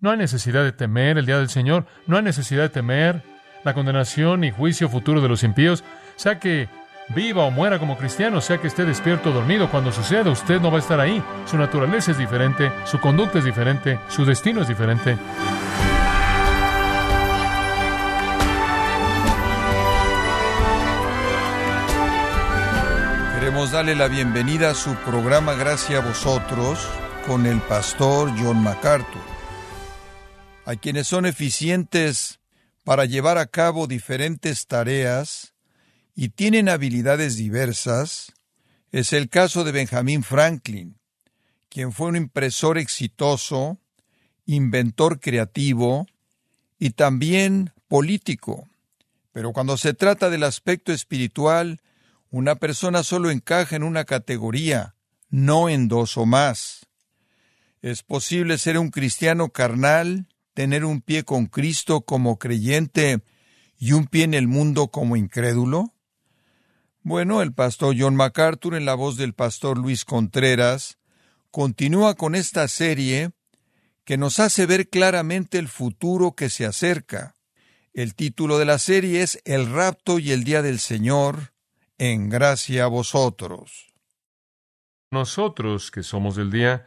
No hay necesidad de temer el día del Señor, no hay necesidad de temer la condenación y juicio futuro de los impíos, sea que viva o muera como cristiano, sea que esté despierto o dormido, cuando suceda usted no va a estar ahí. Su naturaleza es diferente, su conducta es diferente, su destino es diferente. Queremos darle la bienvenida a su programa Gracias a vosotros con el pastor John MacArthur. A quienes son eficientes para llevar a cabo diferentes tareas y tienen habilidades diversas, es el caso de Benjamin Franklin, quien fue un impresor exitoso, inventor creativo y también político. Pero cuando se trata del aspecto espiritual, una persona solo encaja en una categoría, no en dos o más. ¿Es posible ser un cristiano carnal, tener un pie con Cristo como creyente y un pie en el mundo como incrédulo? Bueno, el pastor John MacArthur, en la voz del pastor Luis Contreras, continúa con esta serie que nos hace ver claramente el futuro que se acerca. El título de la serie es El rapto y el día del Señor, en gracia a vosotros. Nosotros, que somos del día,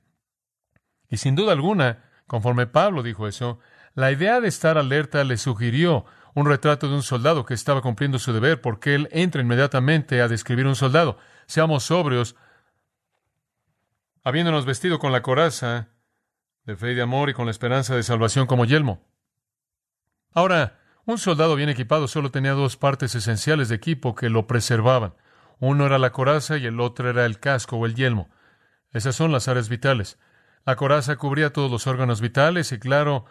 Y sin duda alguna, conforme Pablo dijo eso, la idea de estar alerta le sugirió un retrato de un soldado que estaba cumpliendo su deber, porque él entra inmediatamente a describir un soldado. Seamos sobrios, habiéndonos vestido con la coraza de fe y de amor y con la esperanza de salvación como yelmo. Ahora, un soldado bien equipado solo tenía dos partes esenciales de equipo que lo preservaban. Uno era la coraza y el otro era el casco o el yelmo. Esas son las áreas vitales. La coraza cubría todos los órganos vitales y, claro,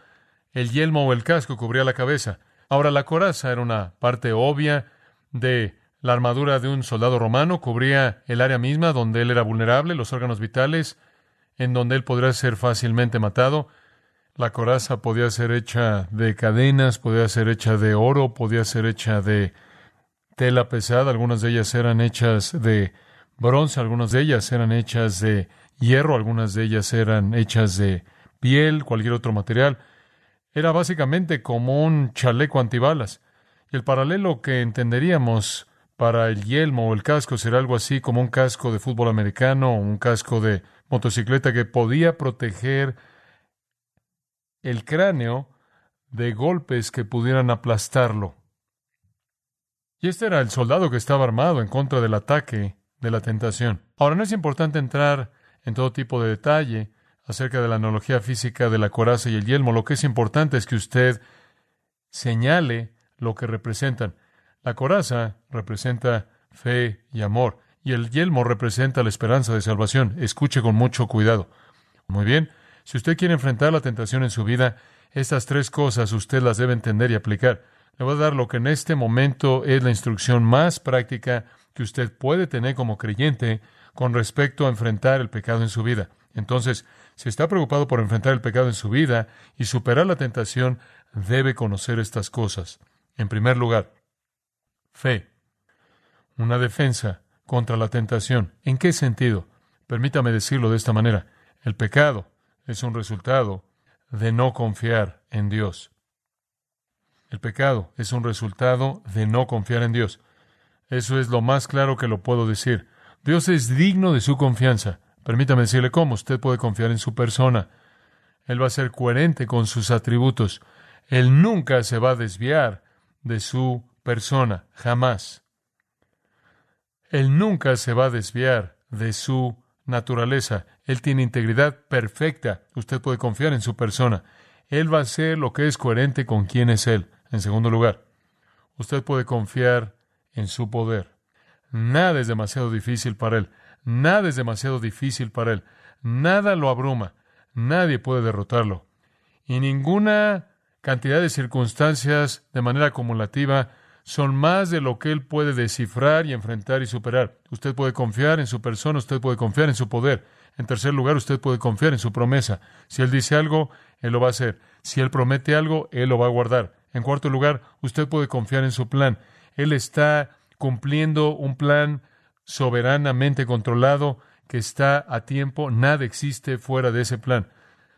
el yelmo o el casco cubría la cabeza. Ahora, la coraza era una parte obvia de la armadura de un soldado romano, cubría el área misma donde él era vulnerable, los órganos vitales, en donde él podría ser fácilmente matado. La coraza podía ser hecha de cadenas, podía ser hecha de oro, podía ser hecha de tela pesada, algunas de ellas eran hechas de bronce, algunas de ellas eran hechas de hierro, algunas de ellas eran hechas de piel, cualquier otro material. Era básicamente como un chaleco antibalas. Y el paralelo que entenderíamos para el yelmo o el casco será algo así como un casco de fútbol americano o un casco de motocicleta que podía proteger el cráneo de golpes que pudieran aplastarlo. Y este era el soldado que estaba armado en contra del ataque de la tentación. Ahora no es importante entrar en todo tipo de detalle acerca de la analogía física de la coraza y el yelmo. Lo que es importante es que usted señale lo que representan. La coraza representa fe y amor, y el yelmo representa la esperanza de salvación. Escuche con mucho cuidado. Muy bien, si usted quiere enfrentar la tentación en su vida, estas tres cosas usted las debe entender y aplicar. Le voy a dar lo que en este momento es la instrucción más práctica que usted puede tener como creyente con respecto a enfrentar el pecado en su vida. Entonces, si está preocupado por enfrentar el pecado en su vida y superar la tentación, debe conocer estas cosas. En primer lugar, fe. Una defensa contra la tentación. ¿En qué sentido? Permítame decirlo de esta manera. El pecado es un resultado de no confiar en Dios. El pecado es un resultado de no confiar en Dios. Eso es lo más claro que lo puedo decir. Dios es digno de su confianza. Permítame decirle cómo usted puede confiar en su persona. Él va a ser coherente con sus atributos. Él nunca se va a desviar de su persona, jamás. Él nunca se va a desviar de su naturaleza. Él tiene integridad perfecta. Usted puede confiar en su persona. Él va a ser lo que es coherente con quién es Él. En segundo lugar, usted puede confiar en su poder. Nada es demasiado difícil para Él. Nada es demasiado difícil para Él. Nada lo abruma. Nadie puede derrotarlo. Y ninguna cantidad de circunstancias de manera acumulativa son más de lo que él puede descifrar y enfrentar y superar. Usted puede confiar en su persona, usted puede confiar en su poder. En tercer lugar, usted puede confiar en su promesa. Si él dice algo, él lo va a hacer. Si él promete algo, él lo va a guardar. En cuarto lugar, usted puede confiar en su plan. Él está cumpliendo un plan soberanamente controlado que está a tiempo. Nada existe fuera de ese plan.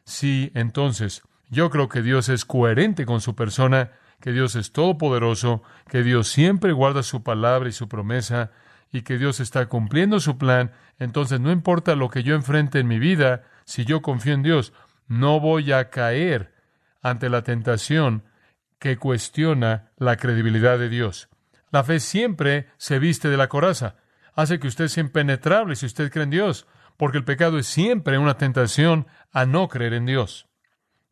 Si entonces yo creo que Dios es coherente con su persona, que Dios es todopoderoso, que Dios siempre guarda su palabra y su promesa, y que Dios está cumpliendo su plan, entonces no importa lo que yo enfrente en mi vida, si yo confío en Dios, no voy a caer ante la tentación que cuestiona la credibilidad de Dios. La fe siempre se viste de la coraza, hace que usted sea impenetrable si usted cree en Dios, porque el pecado es siempre una tentación a no creer en Dios.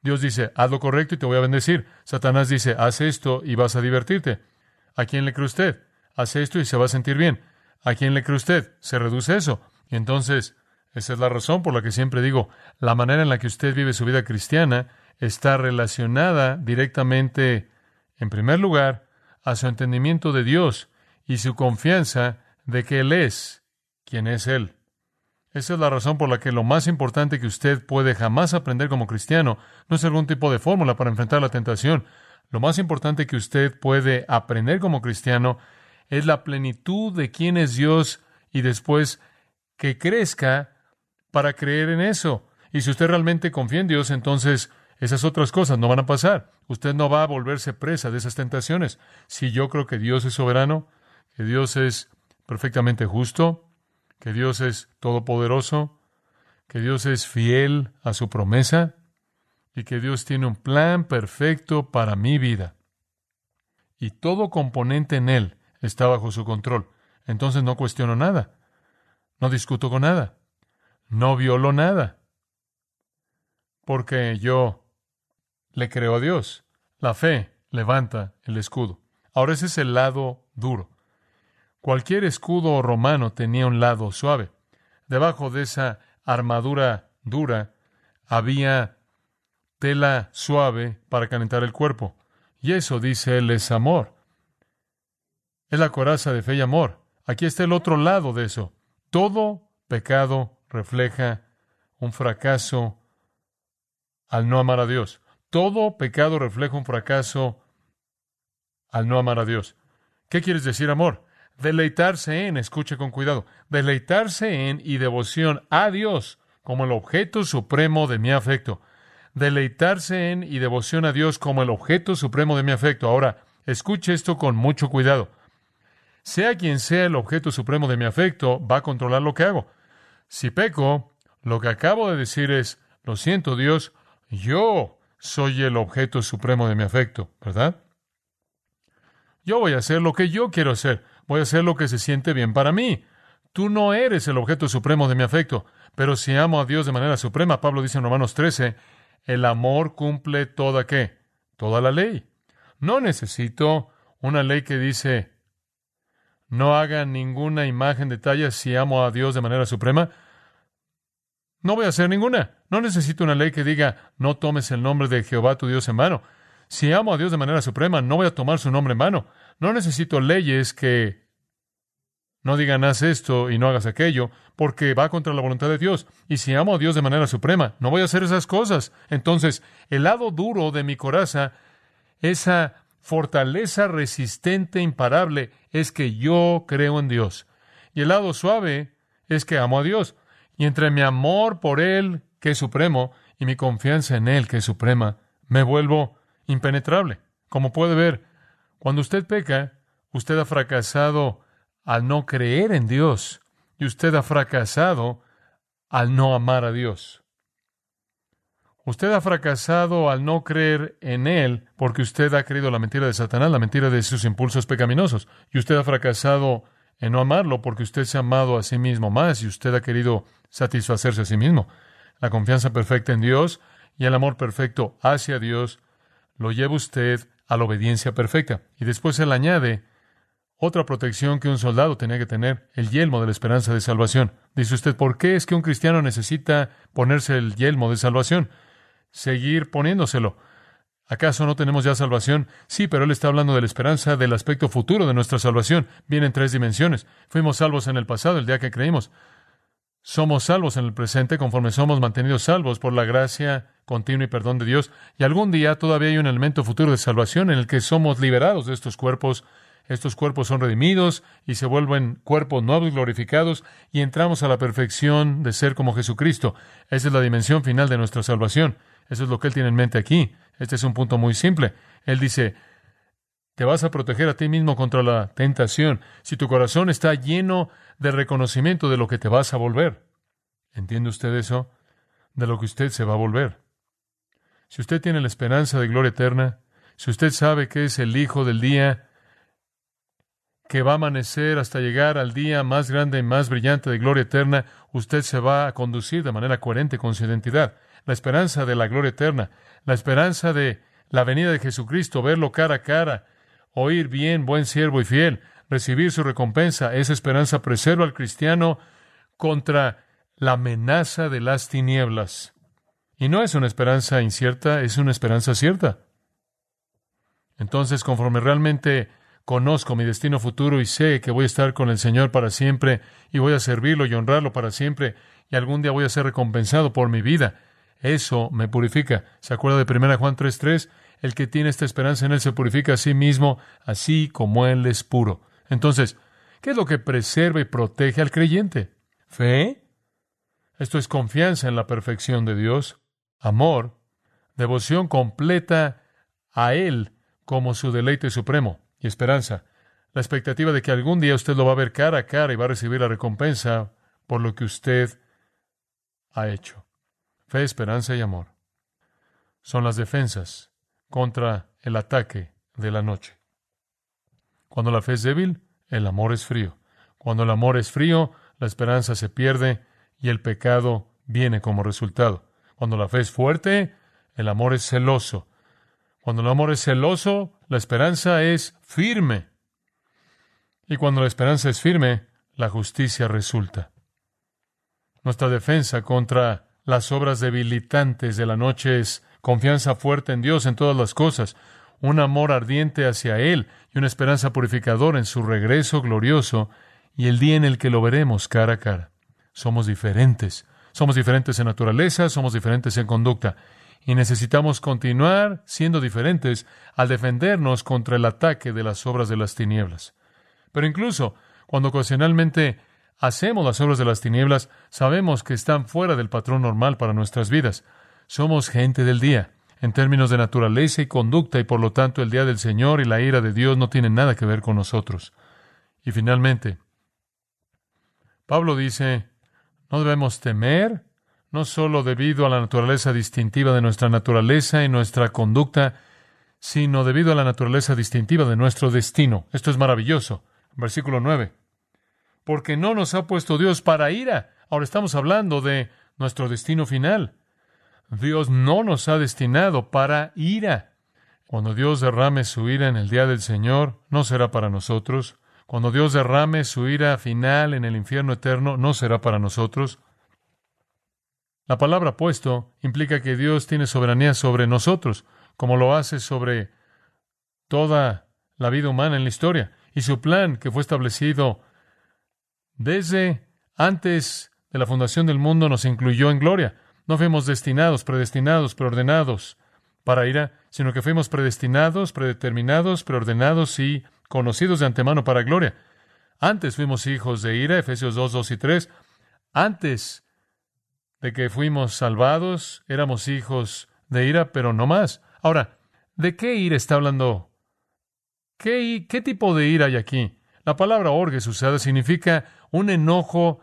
Dios dice, haz lo correcto y te voy a bendecir. Satanás dice, haz esto y vas a divertirte. ¿A quién le cree usted? Haz esto y se va a sentir bien. ¿A quién le cree usted? Se reduce eso. Y entonces, esa es la razón por la que siempre digo, la manera en la que usted vive su vida cristiana está relacionada directamente, en primer lugar, a su entendimiento de Dios y su confianza de que Él es quien es Él. Esa es la razón por la que lo más importante que usted puede jamás aprender como cristiano no es algún tipo de fórmula para enfrentar la tentación. Lo más importante que usted puede aprender como cristiano es la plenitud de quién es Dios y después que crezca para creer en eso. Y si usted realmente confía en Dios, entonces esas otras cosas no van a pasar. Usted no va a volverse presa de esas tentaciones. Si yo creo que Dios es soberano, que Dios es perfectamente justo, que Dios es todopoderoso, que Dios es fiel a su promesa y que Dios tiene un plan perfecto para mi vida. Y todo componente en él está bajo su control. Entonces no cuestiono nada, no discuto con nada, no violo nada, porque yo le creo a Dios. La fe levanta el escudo. Ahora ese es el lado duro. Cualquier escudo romano tenía un lado suave. Debajo de esa armadura dura había tela suave para calentar el cuerpo. Y eso, dice él, es amor. Es la coraza de fe y amor. Aquí está el otro lado de eso. Todo pecado refleja un fracaso al no amar a Dios. Todo pecado refleja un fracaso al no amar a Dios. ¿Qué quieres decir amor? Deleitarse en, escuche con cuidado, deleitarse en y devoción a Dios como el objeto supremo de mi afecto. Deleitarse en y devoción a Dios como el objeto supremo de mi afecto. Ahora, escuche esto con mucho cuidado. Sea quien sea el objeto supremo de mi afecto, va a controlar lo que hago. Si peco, lo que acabo de decir es, lo siento Dios, yo soy el objeto supremo de mi afecto, ¿verdad? Yo voy a hacer lo que yo quiero hacer voy a hacer lo que se siente bien para mí. Tú no eres el objeto supremo de mi afecto, pero si amo a Dios de manera suprema, Pablo dice en Romanos 13, el amor cumple toda qué? Toda la ley. No necesito una ley que dice no haga ninguna imagen de talla si amo a Dios de manera suprema. No voy a hacer ninguna. No necesito una ley que diga no tomes el nombre de Jehová tu Dios en vano. Si amo a Dios de manera suprema, no voy a tomar su nombre en vano. No necesito leyes que no digan haz esto y no hagas aquello, porque va contra la voluntad de Dios. Y si amo a Dios de manera suprema, no voy a hacer esas cosas. Entonces, el lado duro de mi coraza, esa fortaleza resistente, imparable, es que yo creo en Dios. Y el lado suave es que amo a Dios. Y entre mi amor por Él, que es supremo, y mi confianza en Él, que es suprema, me vuelvo impenetrable. Como puede ver, cuando usted peca, usted ha fracasado al no creer en Dios y usted ha fracasado al no amar a Dios. Usted ha fracasado al no creer en Él porque usted ha creído la mentira de Satanás, la mentira de sus impulsos pecaminosos. Y usted ha fracasado en no amarlo porque usted se ha amado a sí mismo más y usted ha querido satisfacerse a sí mismo. La confianza perfecta en Dios y el amor perfecto hacia Dios lo lleva usted a la obediencia perfecta. Y después él añade otra protección que un soldado tenía que tener, el yelmo de la esperanza de salvación. Dice usted, ¿por qué es que un cristiano necesita ponerse el yelmo de salvación? Seguir poniéndoselo. ¿Acaso no tenemos ya salvación? Sí, pero Él está hablando de la esperanza del aspecto futuro de nuestra salvación. Viene en tres dimensiones. Fuimos salvos en el pasado, el día que creímos. Somos salvos en el presente conforme somos mantenidos salvos por la gracia continua y perdón de Dios. Y algún día todavía hay un elemento futuro de salvación en el que somos liberados de estos cuerpos. Estos cuerpos son redimidos y se vuelven cuerpos nuevos glorificados y entramos a la perfección de ser como Jesucristo. Esa es la dimensión final de nuestra salvación. Eso es lo que Él tiene en mente aquí. Este es un punto muy simple. Él dice, te vas a proteger a ti mismo contra la tentación si tu corazón está lleno de reconocimiento de lo que te vas a volver. ¿Entiende usted eso? De lo que usted se va a volver. Si usted tiene la esperanza de gloria eterna, si usted sabe que es el Hijo del día, que va a amanecer hasta llegar al día más grande y más brillante de gloria eterna, usted se va a conducir de manera coherente con su identidad la esperanza de la gloria eterna, la esperanza de la venida de Jesucristo, verlo cara a cara, oír bien, buen siervo y fiel, recibir su recompensa. Esa esperanza preserva al cristiano contra la amenaza de las tinieblas. Y no es una esperanza incierta, es una esperanza cierta. Entonces, conforme realmente conozco mi destino futuro y sé que voy a estar con el Señor para siempre y voy a servirlo y honrarlo para siempre y algún día voy a ser recompensado por mi vida, eso me purifica. ¿Se acuerda de 1 Juan 3:3? El que tiene esta esperanza en Él se purifica a sí mismo, así como Él es puro. Entonces, ¿qué es lo que preserva y protege al creyente? ¿Fe? Esto es confianza en la perfección de Dios, amor, devoción completa a Él como su deleite supremo y esperanza. La expectativa de que algún día usted lo va a ver cara a cara y va a recibir la recompensa por lo que usted ha hecho. Fe, esperanza y amor son las defensas contra el ataque de la noche. Cuando la fe es débil, el amor es frío. Cuando el amor es frío, la esperanza se pierde y el pecado viene como resultado. Cuando la fe es fuerte, el amor es celoso. Cuando el amor es celoso, la esperanza es firme. Y cuando la esperanza es firme, la justicia resulta. Nuestra defensa contra las obras debilitantes de la noche es confianza fuerte en Dios en todas las cosas, un amor ardiente hacia Él y una esperanza purificadora en su regreso glorioso y el día en el que lo veremos cara a cara. Somos diferentes. Somos diferentes en naturaleza, somos diferentes en conducta. Y necesitamos continuar siendo diferentes al defendernos contra el ataque de las obras de las tinieblas. Pero incluso cuando ocasionalmente hacemos las obras de las tinieblas, sabemos que están fuera del patrón normal para nuestras vidas. Somos gente del día, en términos de naturaleza y conducta, y por lo tanto el día del Señor y la ira de Dios no tienen nada que ver con nosotros. Y finalmente, Pablo dice, no debemos temer, no solo debido a la naturaleza distintiva de nuestra naturaleza y nuestra conducta, sino debido a la naturaleza distintiva de nuestro destino. Esto es maravilloso. Versículo 9 porque no nos ha puesto Dios para ira. Ahora estamos hablando de nuestro destino final. Dios no nos ha destinado para ira. Cuando Dios derrame su ira en el día del Señor, no será para nosotros. Cuando Dios derrame su ira final en el infierno eterno, no será para nosotros. La palabra puesto implica que Dios tiene soberanía sobre nosotros, como lo hace sobre toda la vida humana en la historia. Y su plan, que fue establecido desde antes de la fundación del mundo nos incluyó en gloria. No fuimos destinados, predestinados, preordenados para ira, sino que fuimos predestinados, predeterminados, preordenados y conocidos de antemano para gloria. Antes fuimos hijos de ira, Efesios 2, 2 y 3. Antes de que fuimos salvados, éramos hijos de ira, pero no más. Ahora, ¿de qué ira está hablando? ¿Qué, qué tipo de ira hay aquí? La palabra orges usada significa un enojo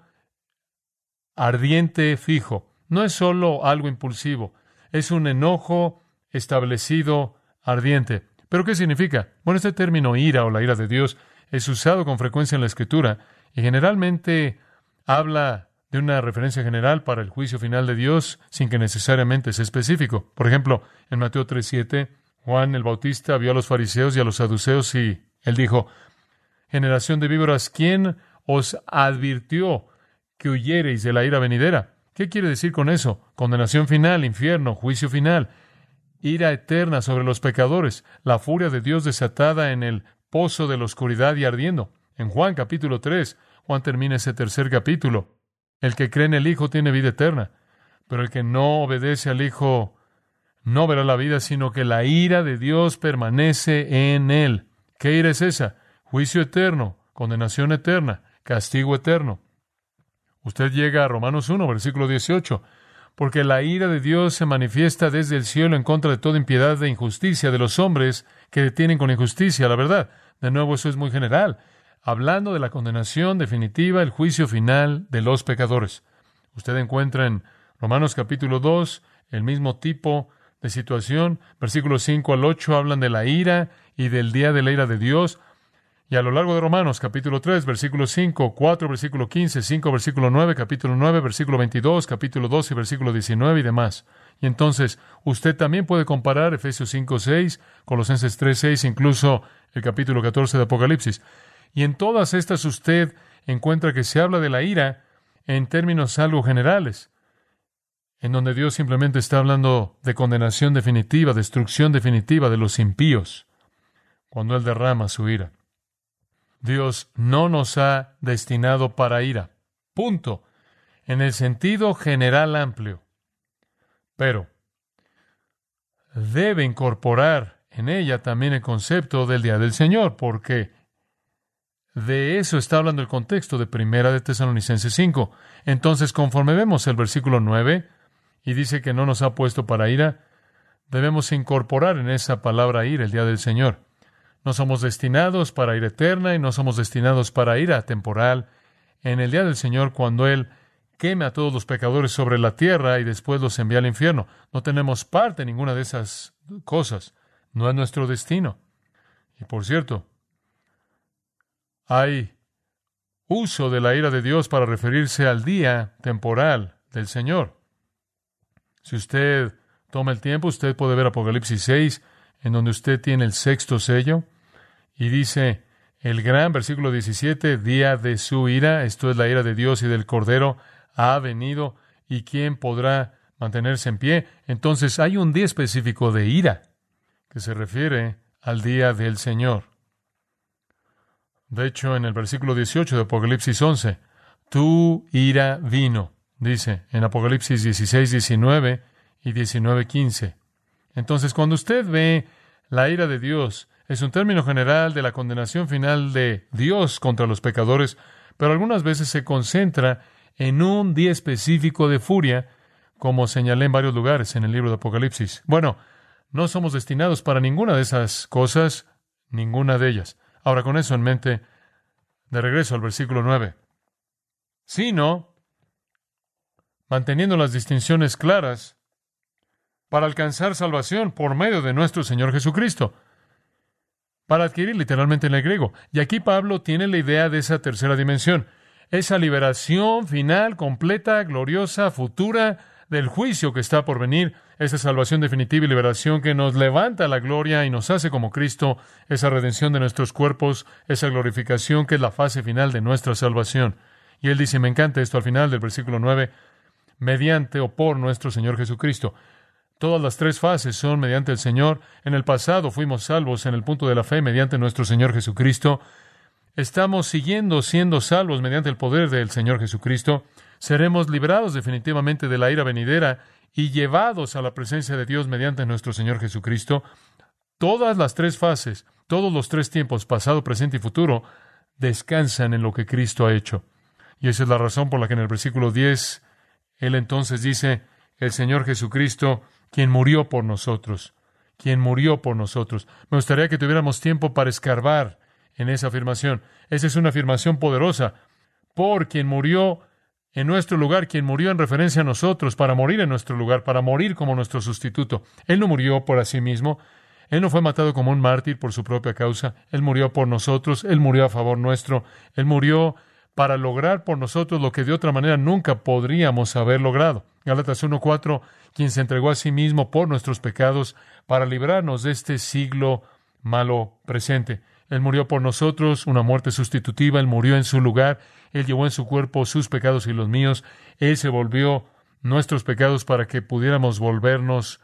ardiente fijo. No es solo algo impulsivo, es un enojo establecido ardiente. ¿Pero qué significa? Bueno, este término ira o la ira de Dios es usado con frecuencia en la Escritura y generalmente habla de una referencia general para el juicio final de Dios sin que necesariamente sea específico. Por ejemplo, en Mateo 3:7, Juan el Bautista vio a los fariseos y a los saduceos y él dijo, generación de víboras, ¿quién os advirtió que huyereis de la ira venidera. ¿Qué quiere decir con eso? Condenación final, infierno, juicio final. ira eterna sobre los pecadores, la furia de Dios desatada en el pozo de la oscuridad y ardiendo. En Juan capítulo 3, Juan termina ese tercer capítulo. El que cree en el Hijo tiene vida eterna, pero el que no obedece al Hijo no verá la vida, sino que la ira de Dios permanece en él. ¿Qué ira es esa? Juicio eterno, condenación eterna, castigo eterno. Usted llega a Romanos 1, versículo 18 porque la ira de Dios se manifiesta desde el cielo en contra de toda impiedad e injusticia de los hombres que detienen con injusticia la verdad. De nuevo, eso es muy general, hablando de la condenación definitiva, el juicio final de los pecadores. Usted encuentra en Romanos capítulo 2 el mismo tipo de situación. Versículos 5 al 8 hablan de la ira y del día de la ira de Dios. Y a lo largo de Romanos, capítulo 3, versículo 5, 4, versículo 15, 5, versículo 9, capítulo 9, versículo 22, capítulo 12, versículo 19 y demás. Y entonces, usted también puede comparar Efesios 5, 6, Colosenses 3, 6, incluso el capítulo 14 de Apocalipsis. Y en todas estas usted encuentra que se habla de la ira en términos algo generales, en donde Dios simplemente está hablando de condenación definitiva, destrucción definitiva de los impíos, cuando Él derrama su ira. Dios no nos ha destinado para ira. Punto. En el sentido general amplio. Pero debe incorporar en ella también el concepto del día del Señor, porque de eso está hablando el contexto de Primera de Tesalonicenses 5. Entonces, conforme vemos el versículo 9, y dice que no nos ha puesto para ira, debemos incorporar en esa palabra ira el día del Señor. No somos destinados para ira eterna y no somos destinados para ira temporal. En el día del Señor, cuando Él queme a todos los pecadores sobre la tierra y después los envía al infierno. No tenemos parte en ninguna de esas cosas. No es nuestro destino. Y por cierto, hay uso de la ira de Dios para referirse al día temporal del Señor. Si usted toma el tiempo, usted puede ver Apocalipsis 6, en donde usted tiene el sexto sello. Y dice el gran versículo 17, día de su ira, esto es la ira de Dios y del Cordero, ha venido y quién podrá mantenerse en pie. Entonces hay un día específico de ira que se refiere al día del Señor. De hecho, en el versículo 18 de Apocalipsis 11, tu ira vino, dice en Apocalipsis 16, 19 y 19, 15. Entonces, cuando usted ve la ira de Dios es un término general de la condenación final de Dios contra los pecadores, pero algunas veces se concentra en un día específico de furia, como señalé en varios lugares en el libro de Apocalipsis. Bueno, no somos destinados para ninguna de esas cosas, ninguna de ellas. Ahora, con eso en mente, de regreso al versículo 9. Sino, manteniendo las distinciones claras, para alcanzar salvación por medio de nuestro Señor Jesucristo para adquirir literalmente en el griego. Y aquí Pablo tiene la idea de esa tercera dimensión, esa liberación final, completa, gloriosa, futura del juicio que está por venir, esa salvación definitiva y liberación que nos levanta a la gloria y nos hace como Cristo, esa redención de nuestros cuerpos, esa glorificación que es la fase final de nuestra salvación. Y él dice, me encanta esto al final del versículo 9, mediante o por nuestro Señor Jesucristo. Todas las tres fases son mediante el Señor. En el pasado fuimos salvos en el punto de la fe mediante nuestro Señor Jesucristo. Estamos siguiendo siendo salvos mediante el poder del Señor Jesucristo. Seremos liberados definitivamente de la ira venidera y llevados a la presencia de Dios mediante nuestro Señor Jesucristo. Todas las tres fases, todos los tres tiempos, pasado, presente y futuro, descansan en lo que Cristo ha hecho. Y esa es la razón por la que en el versículo 10, Él entonces dice, el Señor Jesucristo quien murió por nosotros, quien murió por nosotros. Me gustaría que tuviéramos tiempo para escarbar en esa afirmación. Esa es una afirmación poderosa. Por quien murió en nuestro lugar, quien murió en referencia a nosotros, para morir en nuestro lugar, para morir como nuestro sustituto. Él no murió por sí mismo. Él no fue matado como un mártir por su propia causa. Él murió por nosotros. Él murió a favor nuestro. Él murió para lograr por nosotros lo que de otra manera nunca podríamos haber logrado. Galatas 1.4, quien se entregó a sí mismo por nuestros pecados para librarnos de este siglo malo presente. Él murió por nosotros, una muerte sustitutiva, Él murió en su lugar, Él llevó en su cuerpo sus pecados y los míos, Él se volvió nuestros pecados para que pudiéramos volvernos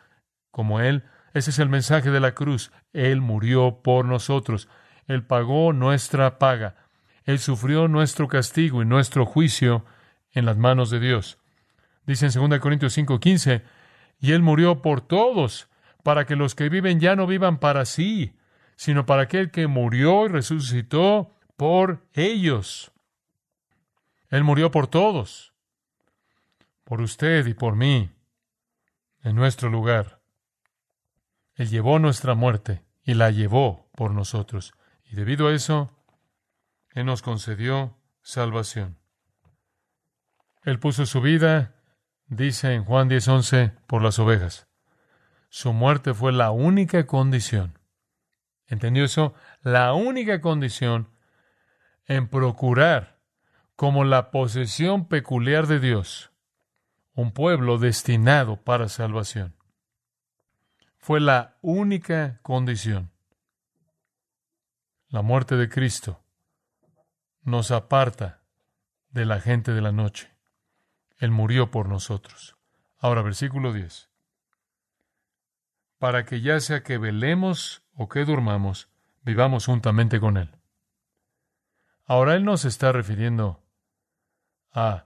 como Él. Ese es el mensaje de la cruz. Él murió por nosotros. Él pagó nuestra paga. Él sufrió nuestro castigo y nuestro juicio en las manos de Dios. Dice en 2 Corintios 5:15, y Él murió por todos, para que los que viven ya no vivan para sí, sino para aquel que murió y resucitó por ellos. Él murió por todos, por usted y por mí, en nuestro lugar. Él llevó nuestra muerte y la llevó por nosotros. Y debido a eso, Él nos concedió salvación. Él puso su vida, dice en Juan 10:11, por las ovejas. Su muerte fue la única condición. ¿Entendió eso? La única condición en procurar como la posesión peculiar de Dios un pueblo destinado para salvación. Fue la única condición. La muerte de Cristo nos aparta de la gente de la noche. Él murió por nosotros. Ahora, versículo 10. Para que ya sea que velemos o que durmamos, vivamos juntamente con Él. Ahora Él nos está refiriendo a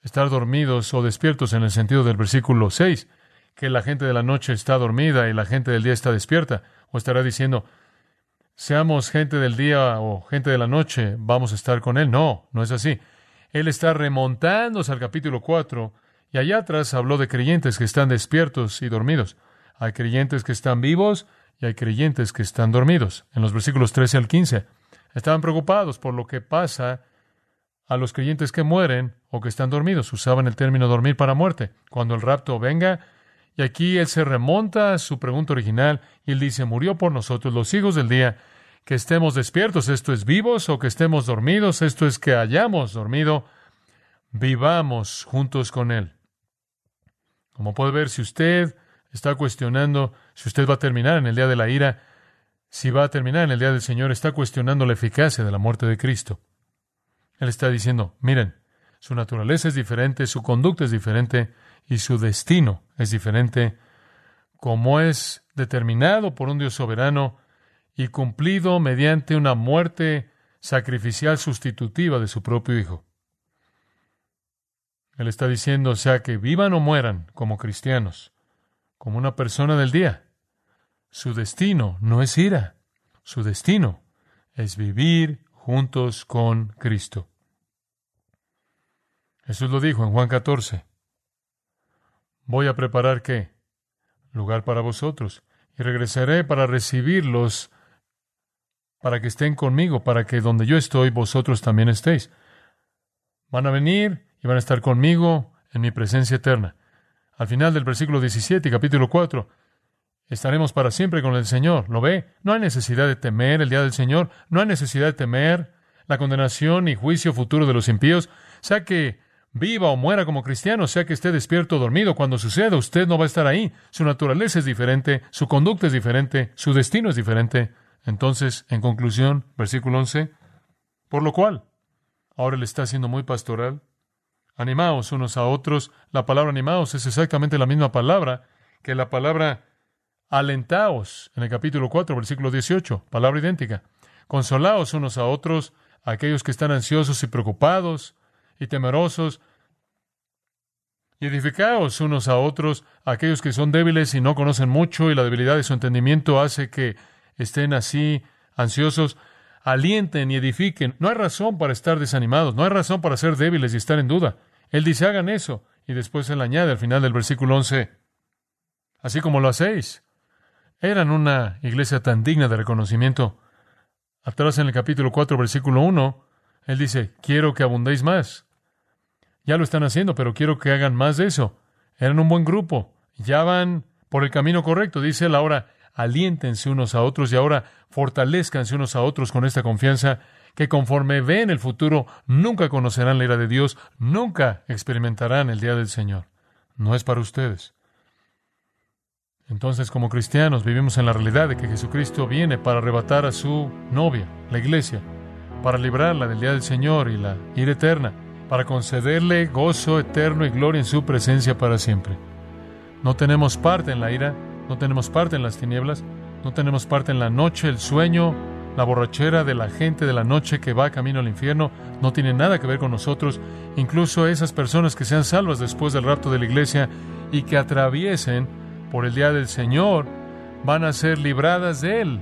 estar dormidos o despiertos en el sentido del versículo 6 que la gente de la noche está dormida y la gente del día está despierta. O estará diciendo, seamos gente del día o gente de la noche, vamos a estar con Él. No, no es así. Él está remontándose al capítulo 4 y allá atrás habló de creyentes que están despiertos y dormidos. Hay creyentes que están vivos y hay creyentes que están dormidos. En los versículos 13 al 15. Estaban preocupados por lo que pasa a los creyentes que mueren o que están dormidos. Usaban el término dormir para muerte. Cuando el rapto venga, y aquí él se remonta a su pregunta original y él dice, murió por nosotros los hijos del día, que estemos despiertos, esto es vivos, o que estemos dormidos, esto es que hayamos dormido, vivamos juntos con él. Como puede ver, si usted está cuestionando si usted va a terminar en el día de la ira, si va a terminar en el día del Señor, está cuestionando la eficacia de la muerte de Cristo. Él está diciendo, miren, su naturaleza es diferente, su conducta es diferente, y su destino es diferente, como es determinado por un Dios soberano y cumplido mediante una muerte sacrificial sustitutiva de su propio Hijo. Él está diciendo, sea que vivan o mueran como cristianos, como una persona del día. Su destino no es ira, su destino es vivir juntos con Cristo. Jesús lo dijo en Juan 14. Voy a preparar qué? Lugar para vosotros. Y regresaré para recibirlos, para que estén conmigo, para que donde yo estoy, vosotros también estéis. Van a venir y van a estar conmigo en mi presencia eterna. Al final del versículo 17, capítulo 4, estaremos para siempre con el Señor. ¿Lo ve? No hay necesidad de temer el día del Señor, no hay necesidad de temer la condenación y juicio futuro de los impíos. Sea que viva o muera como cristiano, sea que esté despierto o dormido, cuando suceda, usted no va a estar ahí. Su naturaleza es diferente, su conducta es diferente, su destino es diferente. Entonces, en conclusión, versículo 11, por lo cual, ahora le está siendo muy pastoral. Animaos unos a otros. La palabra animaos es exactamente la misma palabra que la palabra alentaos en el capítulo 4, versículo 18, palabra idéntica. Consolaos unos a otros, aquellos que están ansiosos y preocupados, y temerosos, y edificaos unos a otros, aquellos que son débiles y no conocen mucho, y la debilidad de su entendimiento hace que estén así ansiosos, alienten y edifiquen. No hay razón para estar desanimados, no hay razón para ser débiles y estar en duda. Él dice, hagan eso, y después él añade al final del versículo 11, así como lo hacéis. Eran una iglesia tan digna de reconocimiento. Atrás en el capítulo 4, versículo 1, él dice, quiero que abundéis más. Ya lo están haciendo, pero quiero que hagan más de eso. Eran un buen grupo. Ya van por el camino correcto. Dice él ahora, aliéntense unos a otros y ahora fortalezcanse unos a otros con esta confianza que conforme ven el futuro, nunca conocerán la ira de Dios, nunca experimentarán el día del Señor. No es para ustedes. Entonces, como cristianos, vivimos en la realidad de que Jesucristo viene para arrebatar a su novia, la iglesia, para librarla del día del Señor y la ira eterna, para concederle gozo eterno y gloria en su presencia para siempre. No tenemos parte en la ira, no tenemos parte en las tinieblas, no tenemos parte en la noche, el sueño, la borrachera de la gente de la noche que va camino al infierno, no tiene nada que ver con nosotros. Incluso esas personas que sean salvas después del rapto de la iglesia y que atraviesen por el día del Señor, van a ser libradas de Él,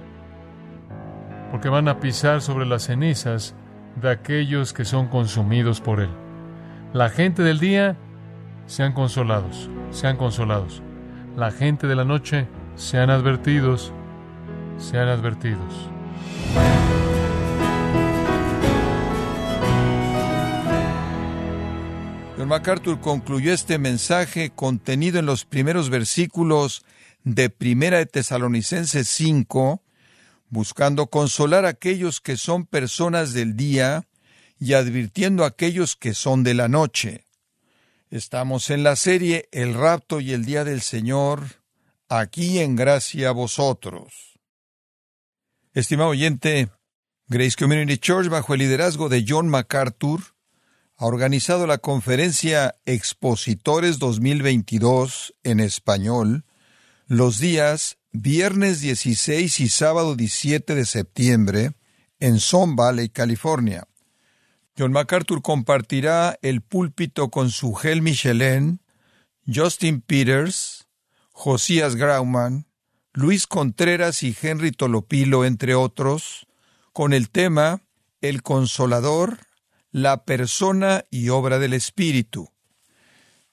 porque van a pisar sobre las cenizas de aquellos que son consumidos por Él. La gente del día sean consolados, sean consolados. La gente de la noche sean advertidos, sean advertidos. John MacArthur concluyó este mensaje contenido en los primeros versículos de Primera de Tesalonicenses 5, buscando consolar a aquellos que son personas del día y advirtiendo a aquellos que son de la noche. Estamos en la serie El rapto y el día del Señor, aquí en gracia a vosotros. Estimado oyente, Grace Community Church, bajo el liderazgo de John MacArthur, ha organizado la conferencia Expositores 2022 en español los días viernes 16 y sábado 17 de septiembre en Son Valley, California. John MacArthur compartirá el púlpito con su gel Michelin, Justin Peters, Josías Grauman, Luis Contreras y Henry Tolopilo, entre otros, con el tema El Consolador, la persona y obra del Espíritu.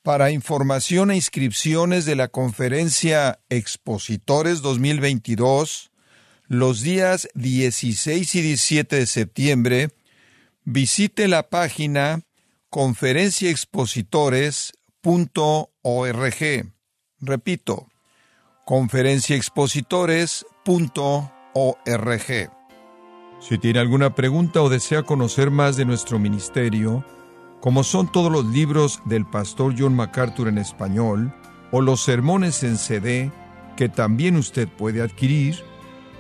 Para información e inscripciones de la conferencia Expositores 2022, los días 16 y 17 de septiembre, visite la página conferenciaexpositores.org. Repito, conferenciaexpositores.org. Si tiene alguna pregunta o desea conocer más de nuestro ministerio, como son todos los libros del pastor John MacArthur en español o los sermones en CD que también usted puede adquirir,